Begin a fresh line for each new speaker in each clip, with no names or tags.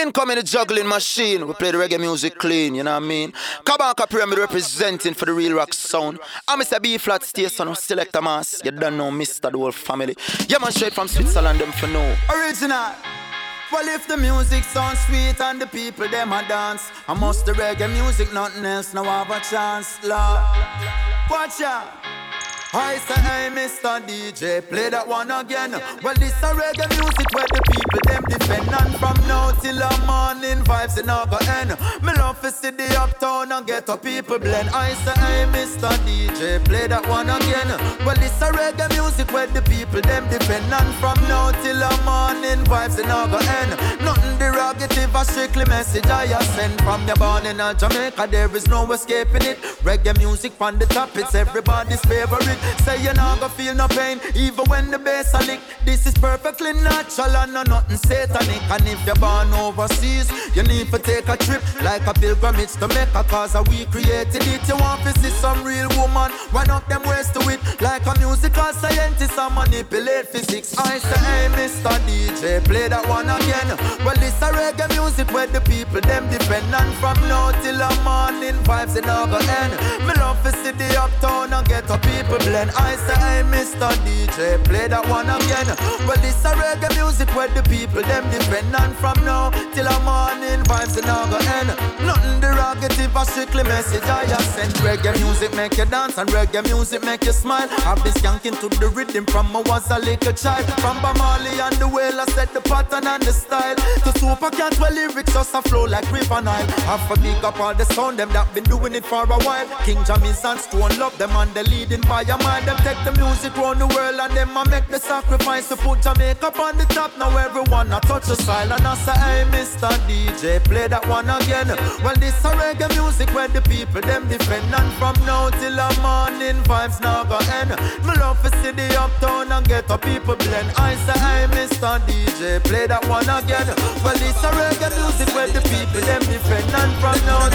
Incoming the juggling machine. We play the reggae music clean, you know what I mean? Kabaka Pyramid representing for the real rock sound. I'm Mr. B flat station, select a mass. You don't know Mr. The whole family. Yeah, man, straight from Switzerland, them for no.
Original. Well, if the music sounds sweet and the people them a dance, I must the reggae music, nothing else, no have a chance, Lord. Watch out. I say, hey, Mr. DJ, play that one again. Well, this a reggae music where the people them defend. And from now till the morning, vibes in go end. Me love to see the uptown and get a people blend. I say, hey, Mr. DJ, play that one again. Well, this a reggae music where the people them defend. And from now till the morning, vibes in go end. Nothing derogative, a strictly message I send. From the born in Jamaica, there is no escaping it. Reggae music from the top, it's everybody's favorite. Say you're not gonna feel no pain, even when the bass a lick. This is perfectly natural and no nothing satanic. And if you're born overseas, you need to take a trip like a pilgrimage to make Mecca, cause we created it. You want to see some real woman, one of them ways to it. Like a musical scientist, I manipulate physics. I say, hey, Mr. DJ, play that one again. Well, this a reggae music where the people them depend on from now till the morning vibes in our end. Me love to see the uptown and get a people blend. I say, Mr. DJ, play that one again. Well, this a reggae music where the people them depend on from now till the morning vibes in our end. Nothing derogative, a strictly message I have sent. Reggae music make you dance and reggae music make you smile. I've been skanking to the rhythm from I was a little child. From Bamali and the whale, I set the pattern and the style. To Super Cat, well, lyrics just a flow like river Nile. Have to big up all the sound, them that been doing it for a while. King Jammy's and Stone Love them and the leading fire mind. Them take the music round the world and them a make the sacrifice to put Jamaica on the top. Now everyone a touch the style and I say, hey, Mr. DJ, play that one again. Well, this a reggae music where the people them defend and from now till the morning vibes now go end. Me love to see the uptown and get a people blend. I say, hey, Mr. DJ, play that one again. Well, this a reggae music where the people them defend and from now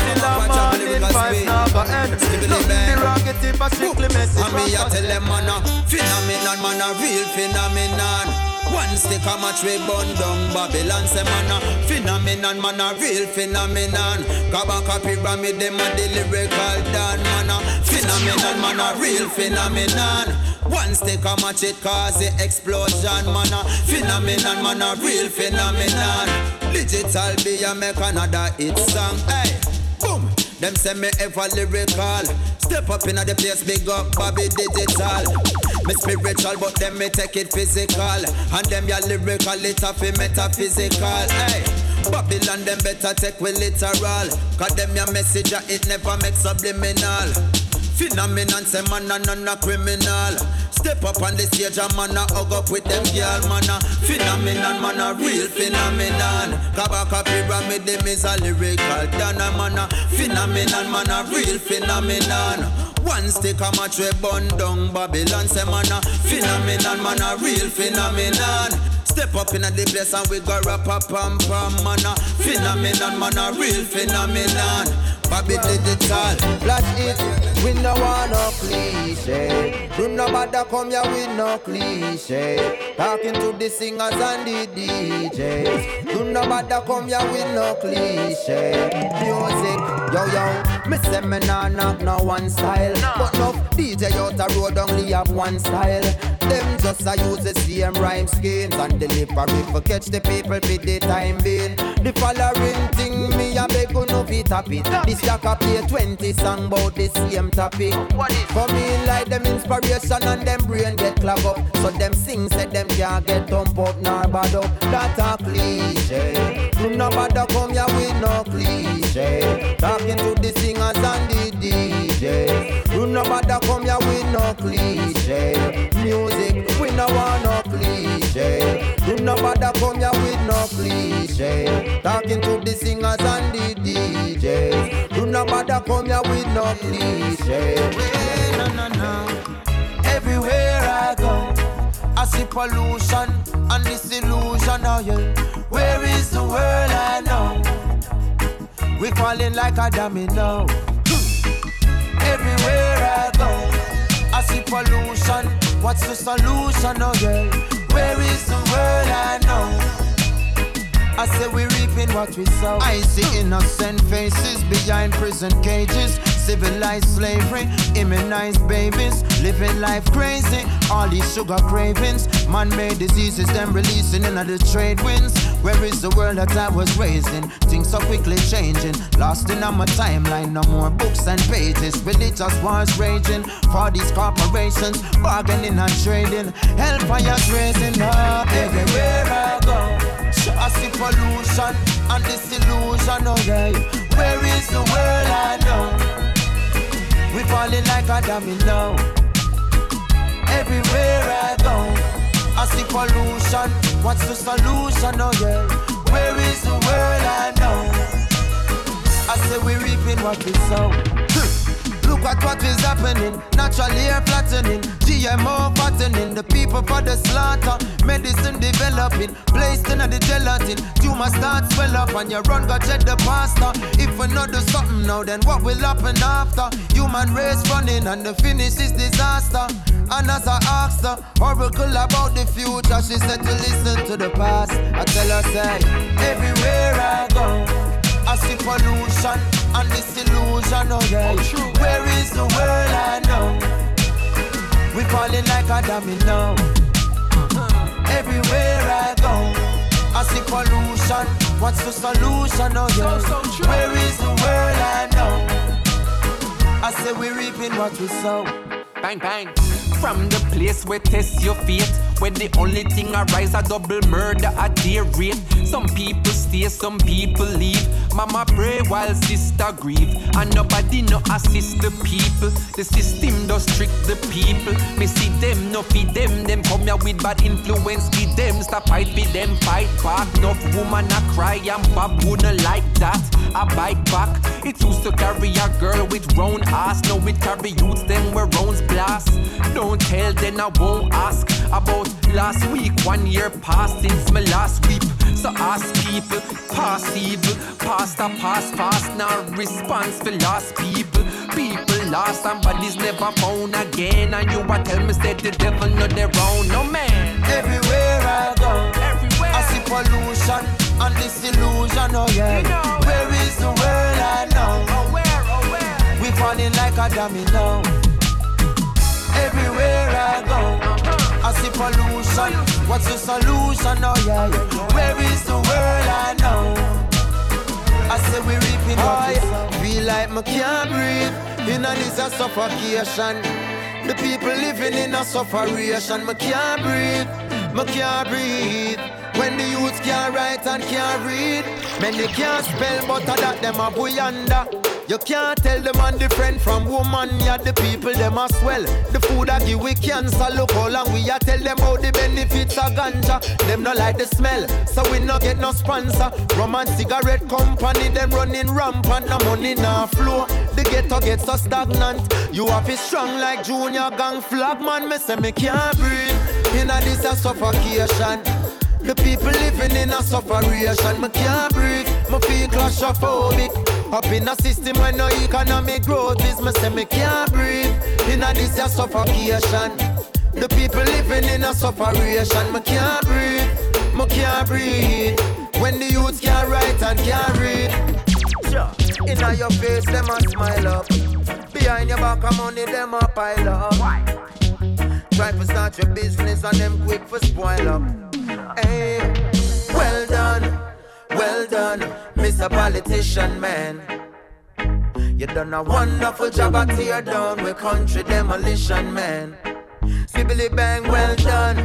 a strictly message.
And me a tell them man a phenomenon, man a real phenomenon. One stick a match we burn down Babylon say man a phenomenon, man a real phenomenon. Kabaka Pyramid them a the lyrical dan man a phenomenon, man a real phenomenon. One stick a match it cause the explosion man a phenomenon, man a real phenomenon. Digital be a make another hit song. Hey, boom. Them say me ever lyrical. Step up in the place, big up Bobby Digital. Me spiritual, but them me take it physical. And them ya lyrical, it a metaphysical. Hey. Babylon them better take we literal Cause them your message it never make subliminal Phenomenon say man a none a criminal. Step up on the stage and man a hug up with them girl man a Phenomenon man a real phenomenon. Kabaka Pyramid them is a lyrical Dana man a phenomenon man a real phenomenon. One stick a match we burn down Babylon say man a phenomenon man a real phenomenon. Step up in the place and we go rap a pam pam man a phenomenon man a real phenomenon Bobby Digital
Flash it, we no want no cliche. Do no bother come here with no cliche. Talking to the singers and the DJs Do no bother come here with no cliche. Music, yo yo. Me say me nah knock no one style. But no DJ out the road only have one style. Them just a use the same rhyme schemes And delivery for catch the people for the time being. The following thing me a beg you no fit tap it This jack a play 20 song about the same topic. For me like them inspiration and them brain get clog up. So them sing say them can't get thump up nor bad up. That a cliche. Do no bother come here with no cliche. Talking to the singers and the DJs Do no bother come here with no cliche Music we no want no cliche Do no bother come here with no cliche Talking to the singers and the DJs Do no bother come here with no cliche
No, no, no. Everywhere I go, I see pollution and disillusion. Oh yeah, where is the world I know? We falling like a domino. Everywhere I go, I see pollution. What's the solution? Oh yeah, where is the world I know? I say we reaping what we sow. I see innocent faces behind prison cages. Civilized slavery, immunized babies, living life crazy. All these sugar cravings, man-made diseases, them releasing into the trade winds. Where is the world that I was raising? Things so quickly changing, lost in my timeline. No more books and pages, religious wars raging. For these corporations, bargaining and trading, hellfire's raising up oh, everywhere I go. I see pollution and disillusion, oh, okay. Where is the world I know? We falling like a domino. Everywhere I go, I see pollution. What's the solution? Oh yeah, where is the world I know? I say we reaping what we sow. Look at what is happening. Natural air flattening. GMO fattening. The people for the slaughter. Medicine developing. Placed in the gelatin. Tumor start swell up and you run go check the pasta. If we not do something now, then what will happen after? Human race running and the finish is disaster. And as I asked her, oracle about the future, she said to listen to the past. I tell her, say, everywhere I go. I see pollution and disillusion, oh yeah. Oh, Where is the world I know? We falling like a domino. Everywhere I go, I see pollution. What's the solution, oh yeah? So, so Where is the world I know? I say we reaping what we sow.
Bang bang. From the place where test your fate, when the only thing arise a double murder at their rate. Some people stay, some people leave. Mama pray while sister grieve, and nobody no assist the people. The system does trick the people. Me see them, no feed them. Them come here with bad influence, with them. Stop fight with them, fight back. Enough woman a cry, and Bob wouldn't like that. I bite back. It used to carry a girl with round ass, now it carry youths them where rounds blast. Don't tell, then I won't ask about last week. One year past since my last week. So ask people, past evil, past a past past, now response for lost people. People lost and bodies never found again. And you a tell me say the devil not their own, no man.
Everywhere I go,
everywhere
I see pollution and disillusion, oh yeah.
You know,
where is the world I know?
Oh where, oh where?
We falling like a domino. Everywhere I go, uh-huh. I see pollution. What's the solution? Oh yeah, yeah. Where is the world I know? I say we reaping I feel like me can't breathe. In a this a suffocation. The people living in a sufferation. Me can't breathe. Me can't breathe. When the youths can't write and can't read, many can't spell, but that them a boy under. You can't tell the man different from woman, yeah, the people them as well. The food I give we cancer, look how long we a tell them how the benefits of ganja. Them no like the smell, so we no get no sponsor. Rum and cigarette company, them running rampant, no money no flow. The ghetto get so stagnant. You have it strong like junior gang flag, man. Me say me can't breathe. In a this a suffocation. The people living in a sufferation. Me can't breathe. Me feel claustrophobic. Up in a system where no economic growth is, me say me can't breathe. In a this a suffocation. The people living in a sufferation. Me can't breathe, me can't breathe. When the youths can't write and can't read. Sure. In your face, them a smile up. Behind your back, of money, them a pile up. Why? Try to start your business and them quick for spoil up. Hey. Well done, Mr. Politician Man. You done a wonderful job at tear down with country demolition, man. Sibbly bang, well done,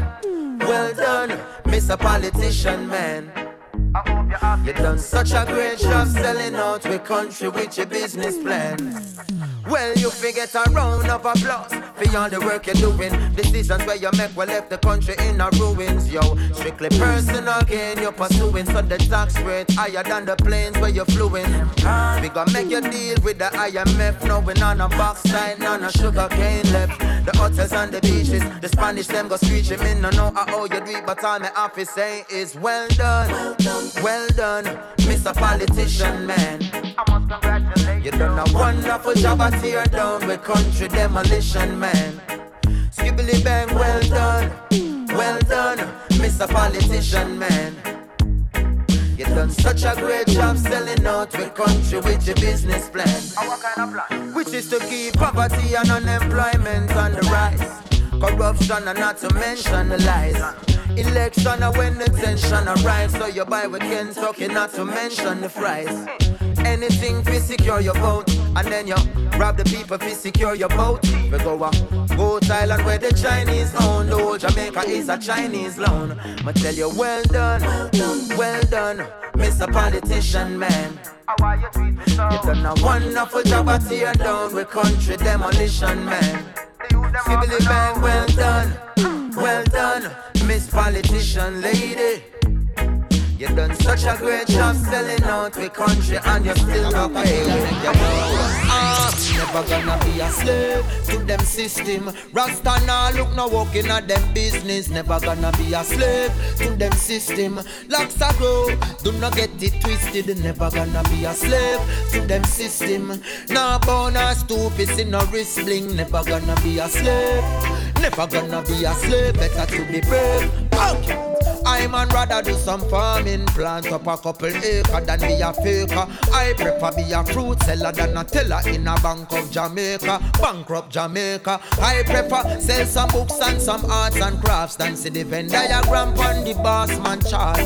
well done, Mr. Politician Man. You done such a great job selling out with country with your business plan. Well, you forget a round of applause for all the work you're doing. Decisions where you make will left the country in a ruins, yo. Strictly personal gain you're pursuing, so the tax rate higher than the planes where you're fluing. We gonna make you deal with the IMF, knowing on a box side, none of sugar cane left. The hotels and the beaches, the Spanish them go screeching. Me no know how you do it, but all my office say is well done, well done, Mr. Politician man. I must congratulate you. You done a wonderful job at tear down with country demolition man. Skibbly bang, well done, well done, Mr. Politician man. You done such a great job selling out the country with your business plan.
What kind of plan?
Which is to keep poverty and unemployment on the rise. Corruption and not to mention the lies. Election and when the tension arrives, so you buy with Kentucky, not to mention the fries. Anything to secure your vote, and then you rob the people to secure your vote. We go a go Thailand where the Chinese own, though Jamaica is a Chinese loan. I tell you, well done, well done, Mr. Politician Man.
You
done a wonderful job at tear down with country demolition man. Sibylle Bang, well done, well done, Miss Politician Lady. You done such a great job selling out the country and you still not pay. I'm ah, never gonna be a slave to them system. Rasta nah look no working at them business. Never gonna be a slave to them system. Locks a grow, do not get it twisted. Never gonna be a slave to them system. Nah born or stupid, see no wrist bling. Never gonna be a slave. Never gonna be a slave. Better to be brave. Okay. I man rather do some farming, plant up a couple acre than be a faker. I prefer be a fruit seller than a teller in a bank of Jamaica, bankrupt Jamaica. I prefer sell some books and some arts and crafts than see the Venn diagram on the boss man chart.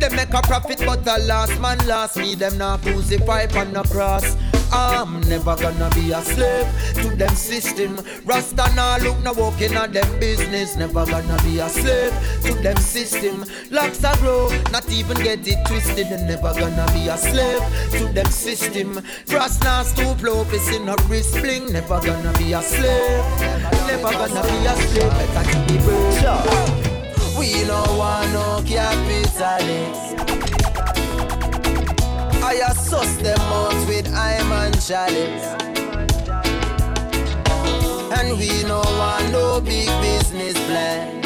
They make a profit, but the last man last me them not crucify on the cross. I'm never gonna be a slave to them system. Rasta nah look no walking at them business. Never gonna be a slave to them system. Locks a grow, not even get it twisted. And never gonna be a slave to them system. Frost nah stoop low, in a wrist bling. Never gonna be a slave. Never gonna be a slave. Better to be brave. We no want no capitalists. I assess them out with I'm and chalice. And we no want no big business plan.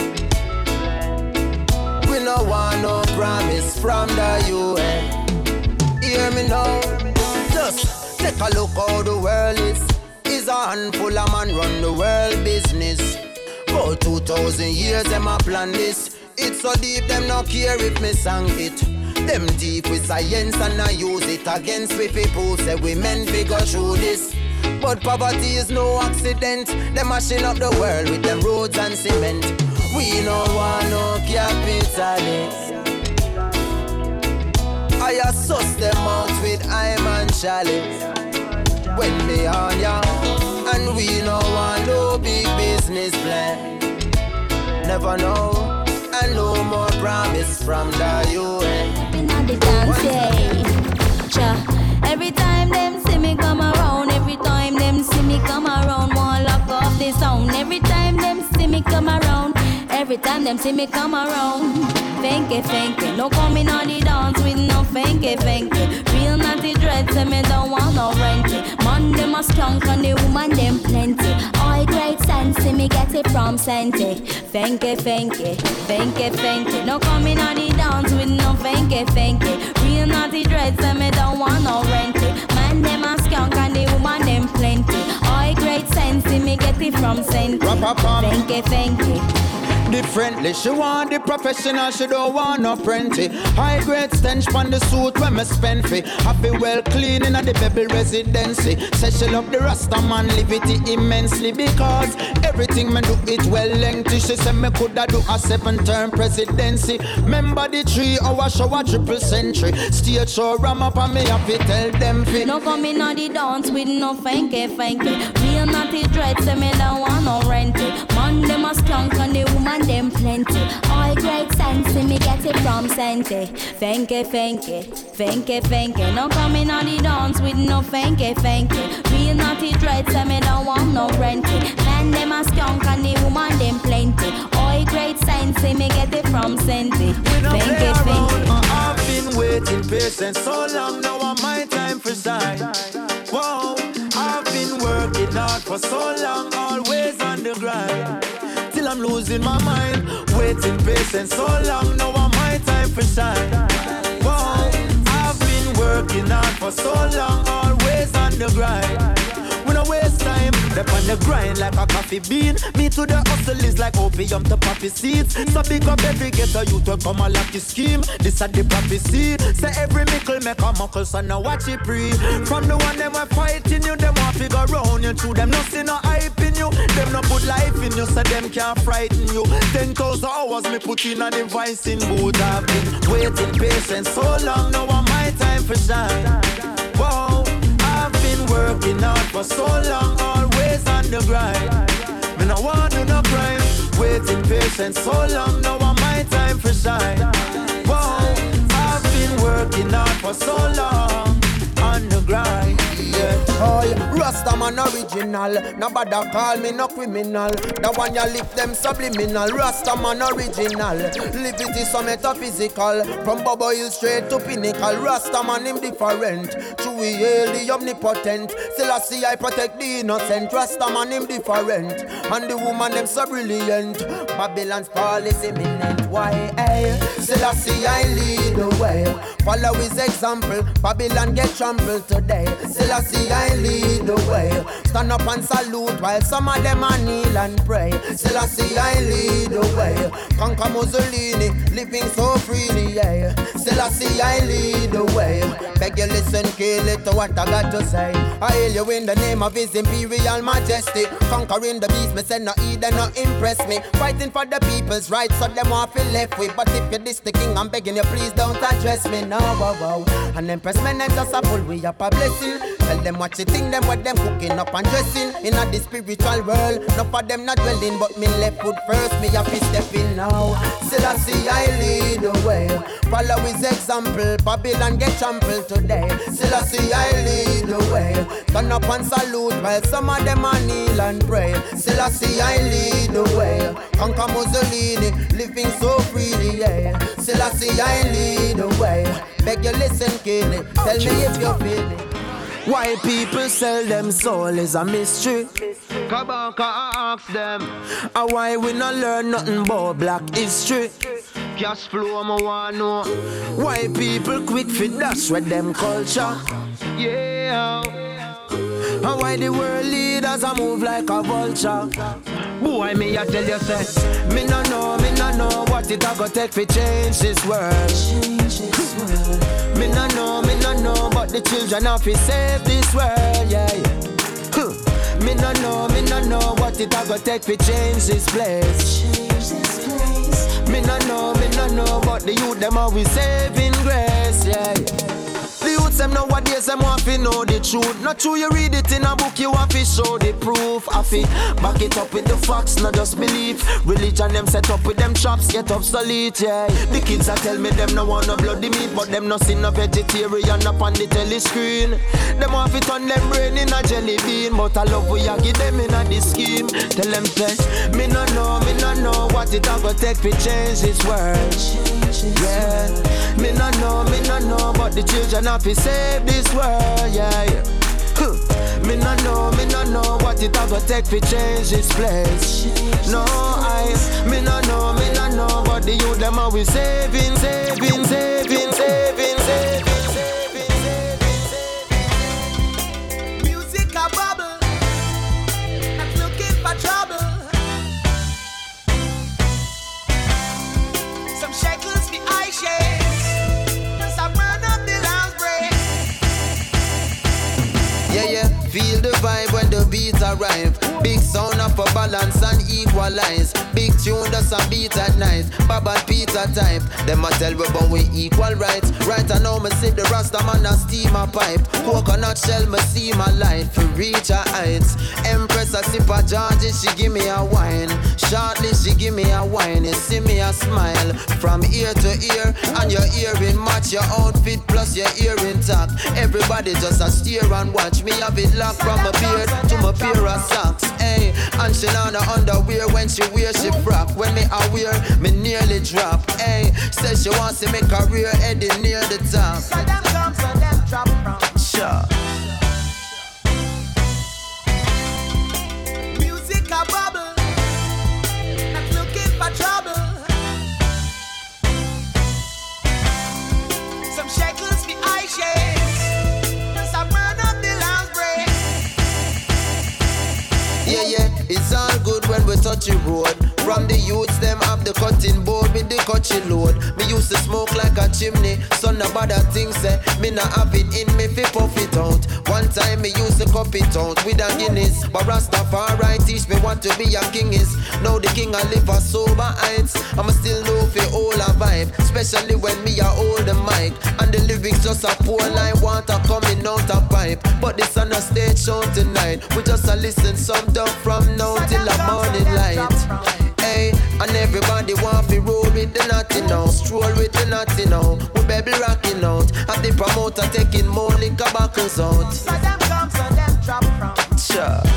We no want no promise from the UN. Hear me now. Just take a look how the world is. Is a handful of man run the world business. For 2,000 years them a plan this. It's so deep them no care if me sang it. Them deep with science and I use it against we people say we we go through this. But poverty is no accident. Them mashing up the world with them roads and cement. We no want no capitalists. I assess them out with I'm and chalice. When me on ya, and we no want no big business plan. Never know, and no more promise from the UN.
The dance, yeah. Cha. Every time them see me come around, every time them see me come around, one lock off the sound. Every time them see me come around, every time them see me come around. Fanky, fanky, no coming on the dance with no fanky, fanky. Real naughty dread, say me don't want no renty. Man, them a strong and the woman them plenty. All great sense, see me get it from Sente. Fanky, fanky, fanky, fanky. No coming on the dance with no fanky, fanky. Real naughty dread, say me don't want no renty. Man, them a skunk and the woman them plenty. All great sense, see me get it from.
Rap-a-pam.
Fanky, fanky.
Differently, she want the professional, she don't want no prenty. High grade stench on the suit when me spend fi. Happy well clean in the baby residency. Say she love the Rasta man, live it immensely because everything me do it well lengthy. She say me coulda do a seven term presidency. Remember the three hour a triple century. Stage show ram up and me have to tell them fi.
No coming on the dance with no fanky fanky. Real naughty dread, say me don't want no renty. Skunk and the woman them plenty. All great sense, me get it from Sente. Fanky fanky, fanky fanky. No coming on the dance with no fanky fanky. Real naughty dread, say me don't want no renty. Man, them a skunk and the woman them plenty. All great sense, me get it from Sente.
We don't play
Fanky
around.
fanky.
Uh, I've been waiting patient so long now. I'm my time for shine. Whoa, I've been working hard for so long, always on the grind. I'm losing my mind. Waiting patient so long now. I'm my time for shine. Whoa, I've been working hard for so long, always on the grind. Step on the grind like a coffee
bean. Me to the hustle is like opium to poppy seeds. So big up every ghetto you to come a lucky scheme. This a the prophecy. Say every mickle make a muckle, so now watch it pre. From the one them a fighting you, them want figure round you. Through them nothing no hype in you. Them no put life in you, so them can't frighten you. Ten thousand hours me put in a device in boot. I've been waiting patient so long, now I'm my time for shine. Whoa, working hard for so long, always on the grind. Me no want do no crime, waiting patient so long, now I'm my time for shine. Whoa, I've been working hard for so long on the grind. Yeah.
Oh, Rasta man original. Nobody call me no criminal. The one you lift them subliminal. Rasta man original. it is so metaphysical. From Bobo straight to pinnacle. Rasta man him different. He hail the omnipotent. Still I see I protect the innocent. Rasta man him different. And the woman them so brilliant. Babylon's fall is imminent. Why? Hey, still I see I lead the way. Follow his example. Babylon get trampled today. Still I see I lead the way. Stand up and salute while some of them are kneel and pray. Still I see I lead the way. Conquer Mussolini, living so freely, yeah. Still I see I lead the way. Beg you listen, kill it to what I got to say. I hail you in the name of His Imperial Majesty. Conquering the beast, me say no and no impress me. Fighting for the people's rights, so them want feel left with. But if you're this the king, I'm begging you, please don't address me now. Wow, wow. And Empress men and just a pull we up a blessing. Them what you think, them what them cooking up and dressing. In a the spiritual world, no for them not dwelling, but me left foot first, me have to step in now. Still I see I lead the way. Follow his example, Babylon get trampled today. Still I see I lead the way. Turn up and salute while some of them are kneel and pray. Still I see I lead the way. Conquer Mussolini, living so freely, yeah. Still I see I lead the way. Beg you listen, it. Tell me if you feel it.
Why people sell them soul is a mystery. Come Kabaka ask them. And why we not learn nothing about black history? Cash flow, I wanna know. Why people quick fit dash with them culture? Yeah. And why the world leaders a move like a vulture? Boy, me I tell you, say, me no know, me no know what it a go take fi change this world. Me no know, me no know, but the children have to save this world, yeah. Huh. Me no know, me no know what it a go take fi change this place. Me no know, me no know, but the youth them always saving grace, yeah. The them nowadays them want to know the truth. Not true, you read it in a book, you want to show the proof. Have to back it up with the facts, not just belief. Religion them set up with them traps, get obsolete, yeah. The kids a tell me them no want no bloody meat, but them no see no vegetarian up on the telly screen. Them want to turn them brain in a jelly bean, but I love we a give them in a this scheme. Tell them say, me no know, me no know what it a go take to change this world. Yeah, me no know, me no know, but the children have to save this world. Yeah, yeah. Huh. Me no know, me no know what it a go take to change this place. No I, me no know, me no know, but the youth them saving, saving, saving, saving,
feel the vibe when the beats arrive. Big sound up for balance and equalize. Big tune that's a beat at night. Baba Peter type. Them a tell we but we equal rights. Right I know me see the Rasta man a steam a pipe. Coconut shell me see my light for reach her heights. Empress a sip a Georgie, she give me a wine. Shortly she give me a wine. You see me a smile from ear to ear, and your earring match your outfit plus your earring tack. Everybody just a stare and watch me have it locked from my beard to my pair of socks. Hey, and she on the underwear when she wear she frock. When me a wear, me nearly drop. Eh? Hey, says she wants to make career heading near the top.
So them come, so them drop from.
Sure.
Country road. From the youths, them have the cutting board with the cutchy load. Me used to smoke like a chimney, son about that thing say, me not have it in me fi puff it out. One time me used to cup it out with a Guinness, but Rastafari teach me what to be a king is. Now the king I live a sober heights, I'ma still know fi all a vibe, especially when me a hold the mic and the lyrics just a pour like water coming out a pipe. But this on a stage show tonight, we just a listen some dub from now till naughty now, stroll with the naughty now. We baby rocking out, and the promoter taking more liquor buckles out.
So them come, so them drop from.
Sure.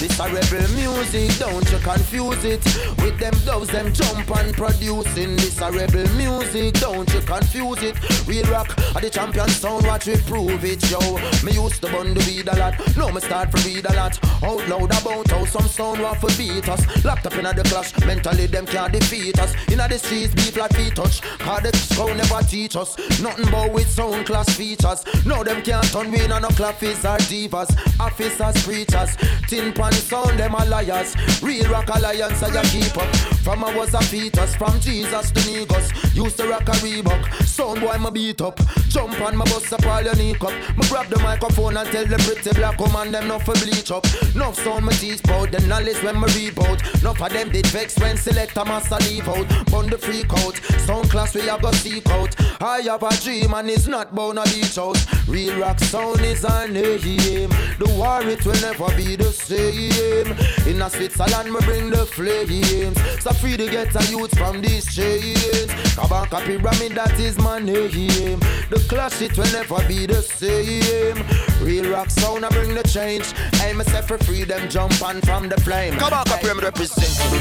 This a rebel music, don't you confuse it. With them doves, them jump and producing. This a rebel music, don't you confuse it. Real rock, are the champion sound, watch we prove it, yo. Me used to bun the weed a lot, now me start to read a lot. Out loud about how some sound want to beat us. Locked up in the clash, mentally them can't defeat us. In the streets, be flat feet touch. Cause the sound never teach us. Nothing but with sound class features. Now them can't turn we no claffies or divas. Officers, preachers. Tin pan sound, them are liars. Real rock alliance, I keep up. From I was a fetus, from Jesus to Negus. Used to rock a Reebok. Sound boy, my beat up. Jump on my bus up, all your knee cup. Me grab the microphone and tell the pretty black woman them not for bleach up. Enough sound my teeth bout, the knowledge when me reboot. Enough of them did vex when select a master leave out. Bun the freak out. Sound class we have got seek out. I have a dream and it's not bound to beach out. Real rock sound is our name. The war it will never be the same. In a Switzerland we bring the flames. So free to get a youth from these chains. Kabaka Pyramid that is my name. The clash it will never be the same. Real rock sound I bring the change. Aim myself for freedom, jump on from the flame.
Come on, Capri, I'm representing.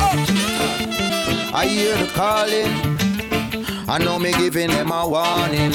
I hear the calling. I know me giving them a warning.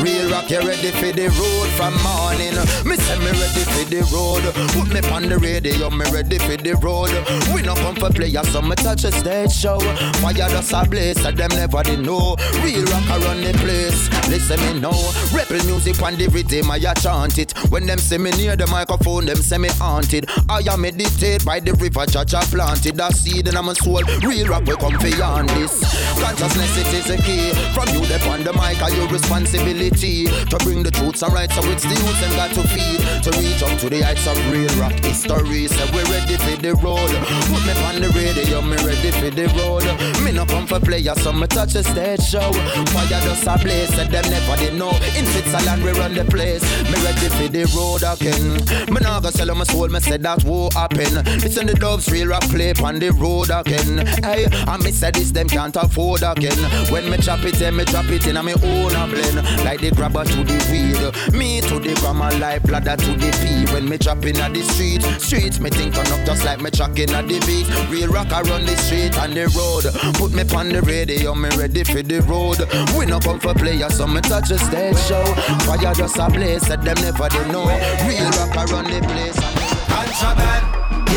Real rock, you ready for the road from morning. Me say me ready for the road. Put me on the radio, me ready for the road. We no come for players, so me touch a stage show. Fire just a blaze, so them never they know. Real rock I run the place. Listen me now. Rebel music on the rhythm, I chant it. When them see me near the microphone, them say me haunted. I am meditate by the river, judge I planted a seed in my soul. Real rock will come beyond this. Consciousness it is a key. From you, the on the mic, are your responsibility to bring the truths and rights. So it's the youth and got to feed to reach up to the heights of real rock history. So we're ready for the road. Put me on the radio, me ready for the road. Me no come for players, so me touch the stage show. Fire just a blaze, said them never did know. In Switzerland we run the place. Me ready for the road again. Me nah go sell my soul, me said that won't happen. Listen the doves real rock play on the road again. Hey, and me said this them can't afford again. When me chop it, then me chop it in a me own a blend. Like the grabber to the weed, me to the grammar like bladder to the pea. When me drop in at the street, streets me think turn up just like me tracking at the beat. Real rock I run the street and the road. Put me on the radio, me ready for the road. We no come for players, so me touch a stage show. Fire just a blaze, said them never they know. Real rock I run the place.
Contraband.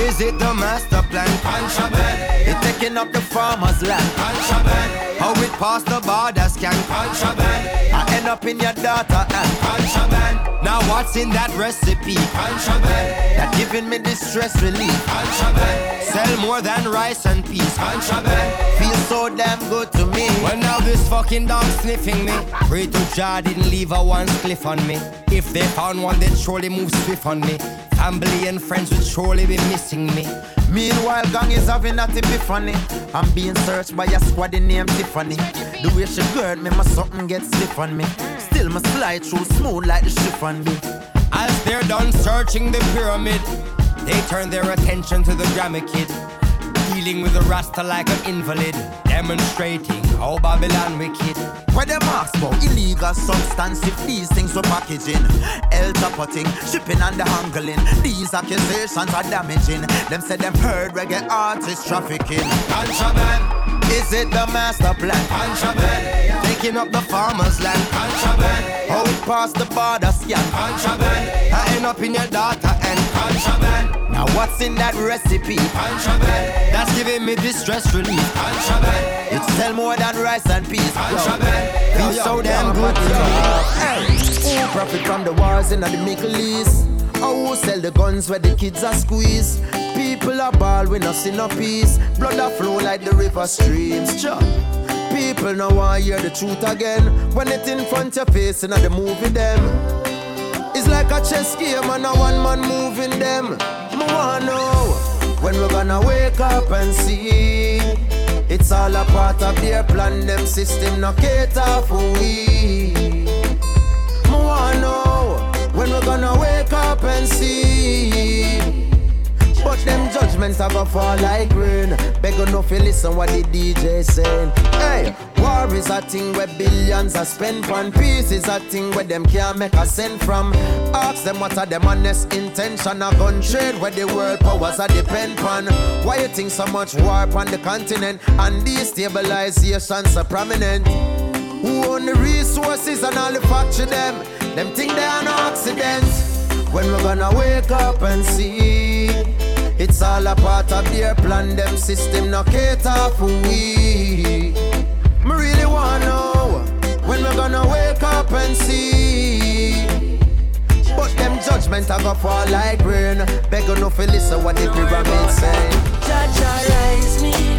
Is it the master plan? Contraband. Taking up the farmer's land. Contraband. How it pass the border scan? Contraband. I end up in your daughter and contraband. Now what's in that recipe? Contraband. That giving me this stress relief. Contraband. Sell more than rice and peas. Contraband. Feel so damn good to me.
Well, now this fucking dog sniffing me. Pray to Jah didn't leave a one cliff on me. If they found one, they'd surely move swift on me. Family and friends would surely be missing me.
Meanwhile, gang is having a epiphany. I'm being searched by a squad named Tiffany. The way she gird me, my something gets stiff on me. Still, my slide through smooth like the chiffon be.
As they're done searching the pyramid, they turn their attention to the Grammy kid. Dealing with a Rasta like an invalid, demonstrating how Babylon wicked.
Where them ask for illegal substance if these things were packaging. El potting, shipping and the handling. These accusations are damaging. Them said them heard reggae artists trafficking. Contraband. Is it the master plan? Contraband.
Taking up the farmer's land.
Contraband. How it past the border scan. Contraband.
I end up in your data and
Contraband.
Now what's in that recipe?
Contraband. That's giving me distress relief. Contraband.
It sell more than rice and peas.
Contraband.
Feels so damn good to me. Hey, who profit from the wars in the Middle East? Oh, who sell the guns where the kids are squeezed? People are ball, we not see no peace. Blood a flow like the river streams. People now want hear the truth again. When it in front your face in the movie them. It's like a chess game and a one man moving them. Me wanna know when we're gonna wake up and see. It's all a part of their plan, them system no cater for we. Me wanna know when we're gonna wake up and see. But them judgments are gonna fall like rain. Beg no fi listen what the DJ saying. Hey, war is a thing where billions are spent on. Peace is a thing where them can't make a cent from. Ask them what are them honest intention. A gun trade where the world powers are depend on. Why you think so much war on the continent and destabilization so prominent? Who own the resources and all the factory them? Them think they are no accidents. When we're gonna wake up and see it's all a part of their plan, them system no cater for we. Me really wanna know when we're gonna wake up and see. But them judgment a go fall like rain. Beg no fi listen what the pyramid say.
Judge, rise me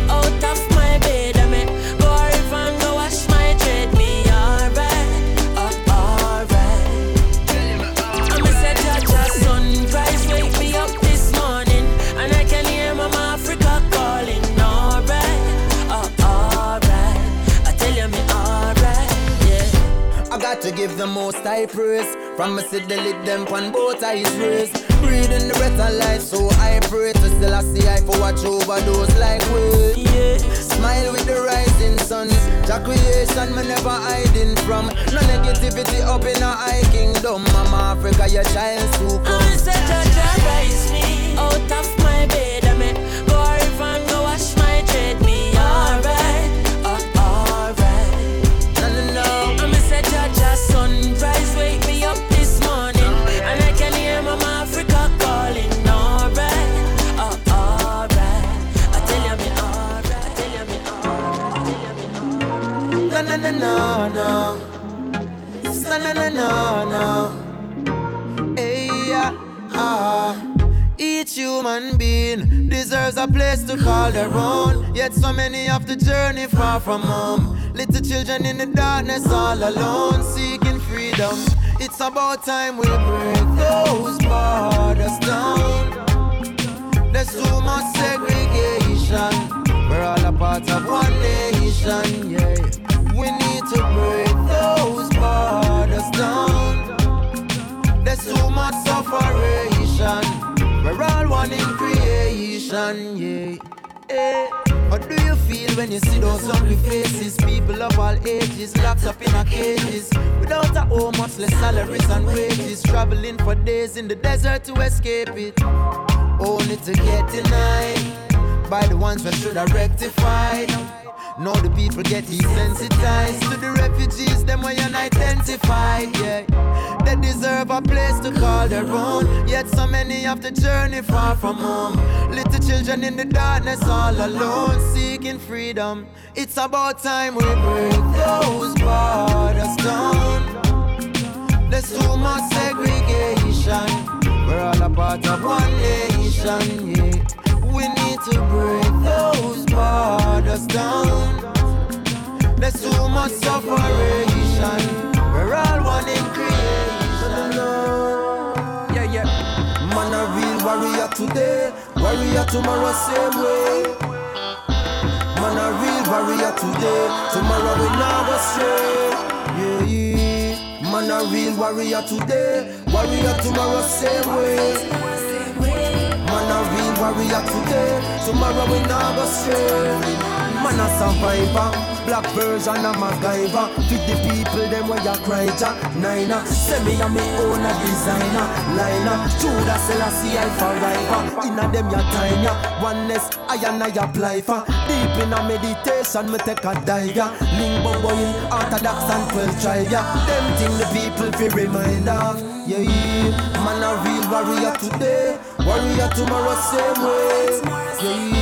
give the most high praise. From me see the lid them pan both eyes raised. Breathing the breath of life, so I pray to still I see I for watch over those like we.
Yeah.
Smile with the rising sun. Jah creation me never hiding from. No negativity up in a high kingdom. Mama Africa, your child to
I
come.
me say, Judge, rise me out of my bed.
Human being deserves a place to call their own. Yet so many have to journey far from home. Little children in the darkness all alone, seeking freedom. It's about time we break those borders down. There's too much segregation. We're all a part of one nation, yeah. We need to break those borders down. There's too much separation. We're all one in creation, yeah. Eh, How do you feel when you see those ugly faces? People of all ages locked up in a cages without a home, much less salaries and wages. Traveling for days in the desert to escape it, only to get denied by the ones that should have rectified. Now the people get desensitized to the refugees, them way unidentified, yeah. They deserve a place to call their own, yet so many have to journey far from home. Little children in the darkness all alone, seeking freedom. It's about time we break those borders down. There's too much segregation. We're all a part of one nation, yeah. We need to break those borders down. There's too much separation. We're all one in creation. Oh.
Yeah, yeah.
Man, a real warrior today, warrior tomorrow, same way. Man, a real warrior today, tomorrow we not go stray. Yeah, yeah. Man, a real warrior today, warrior tomorrow, same way. A real warrior today, tomorrow we not go stray. Man, a survivor. Black version of MacGyver. Fit the people, them where you cry ja Niner. Send me a me own a designer Liner. Judas Selassie I forever Inna them ya time ya. Oneness I and I apply for. Deep in a meditation me take a dive ya. Limbo boy Orthodox and 12 tribe ya. Them thing the people fi remind of. Yeah yeah. Man a real warrior today. Warrior tomorrow same way. Yeah,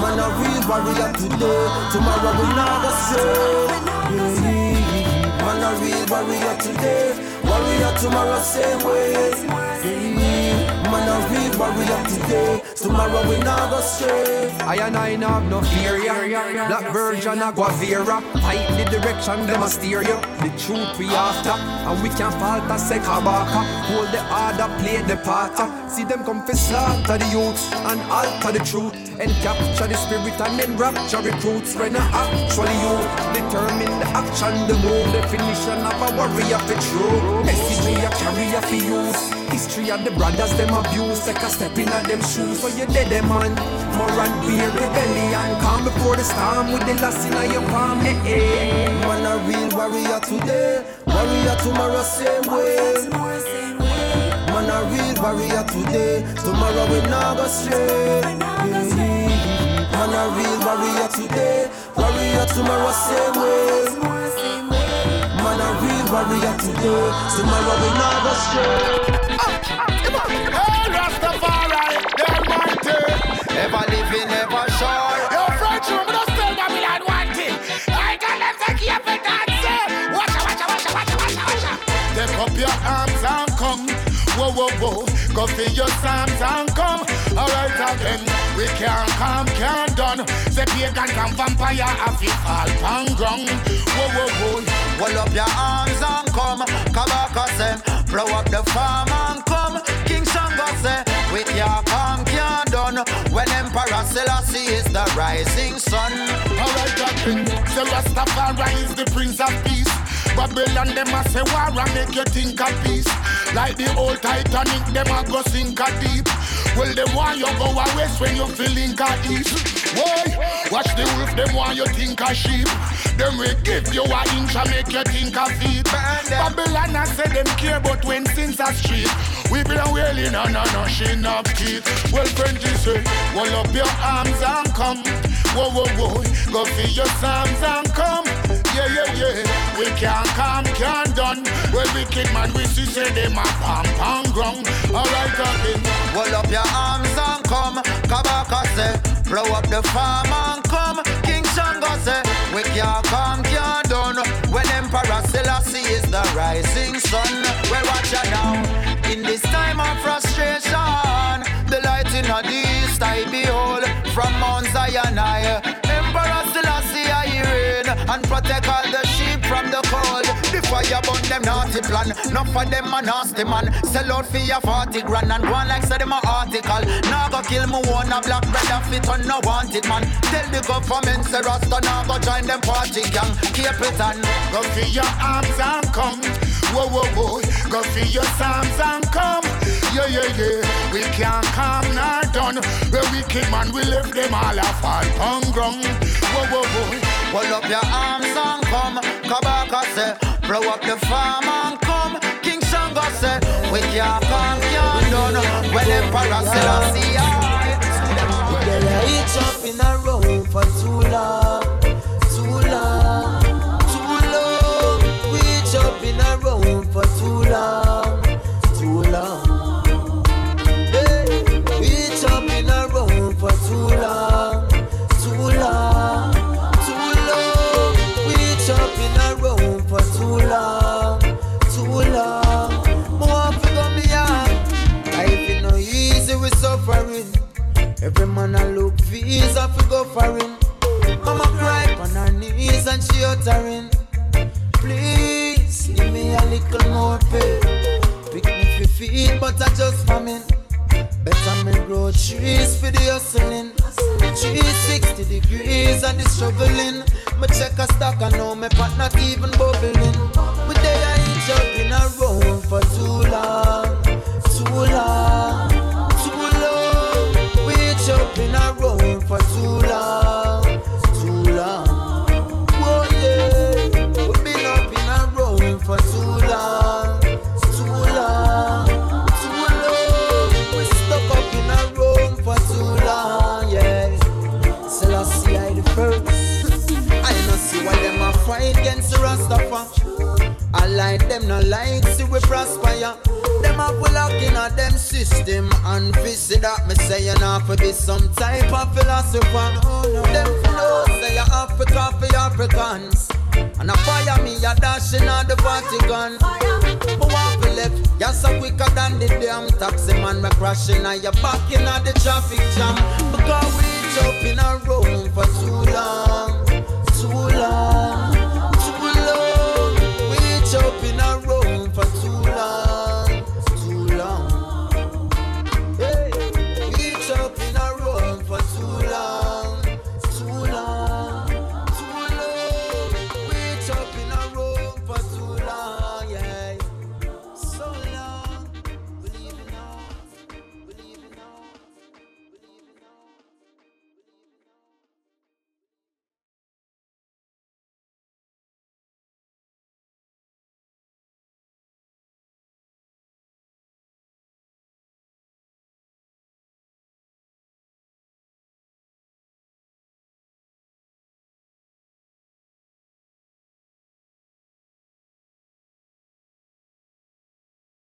man a real warrior today, tomorrow we not go stray. Man a real warrior today, warrior tomorrow same way. A real warrior today, tomorrow we not go stray.
I and I not have no fear, yeah. Black Virgin a Guevara. Fight the direction, them a steer you. The truth we after, and we can't falter. Say Kabaka, hold the order, play the part. See them come for slaughter the youths and alter the truth. And capture the spirit and then rapture recruits. When I actually you determine the action, the move, definition of a warrior for true. Message a carrier for use. History of the brothers them abuse. Take a step in them shoes, so you dead them man. More and beer rebellion, calm before the storm with the loss in your palm. Eh, eh.
Man a real warrior today, warrior tomorrow same way. Man a real warrior today, tomorrow we not go. Yeah. Man a real warrior today, warrior tomorrow same way. Man a real warrior today, tomorrow we not go stray.
Your arms and come. Whoa, whoa, whoa. Go for your psalms and come. Alright again. We can't come, can't done. The pagan and vampire have it all pan ground. Whoa, whoa, whoa.
Hold up your arms and come. Kabaka say, blow up the farm and come. King Shango say, with your calm can't done. When Emperor Selassie is the rising sun.
Alright, again. The Rastafari is the Prince of Peace. Babylon, them a say war and make you think of peace. Like the old Titanic, them a go sink a deep. Well, them want you go a west when you feeling a east. Why? watch the wolf, them want you think a sheep. Them will give you a inch and make you think a feet. Babylon a say them care but when sins are street. We been wailing and a nothing up teeth. Well, you say, roll up your arms and come. Whoa, whoa, whoa, go for your psalms and come. Yeah, yeah, yeah. We can't come, can't done. Well, wicked man, we see say them a pam pam ground. Alright, again.
Roll up your arms and come. Kabaka say, blow up the farm and come. King Shango say, we can't come, can't done. When Emperor Selassie is the rising sun. Well, watch out now. In this time of frustration, the light in the east I behold from Mount Zion. I, Burn them naughty plan. Not for them a nasty man. Sell out for your 40 grand and go on like say them a article. Now go kill me one a black brother fit on no wanted man. Tell the government say Rasta now go join them party gang. Keep it on.
Go for your arms and come. Whoa, whoa, whoa. Go for your psalms and come. Yeah, yeah, yeah. We can't come nor done. The wicked man, we left them all a fall on ground. Whoa, whoa, whoa.
Hold up your arms and come. Kabaka say, blow up the farm and come. King Shango say, we can't come, can't done. When Selassie I.
Girl, I eat up in a row for too long, Every man a look visa fi go foreign. Mama cry on her knees and she uttering. Please give me a little more pay. Pick me fi feed, but I just famine. Better me grow trees for the hustling. 360 degrees and the struggling. Me check a stock and know pot not even bubbling. Say you not for be some type of philosopher. Them know say you Africa for Africans. And I fire me, a dashing on the Vatican. Want to left, you're so quicker than the damn taxi man. Me crashing on your back in the traffic jam. Because we jump in a room for too long.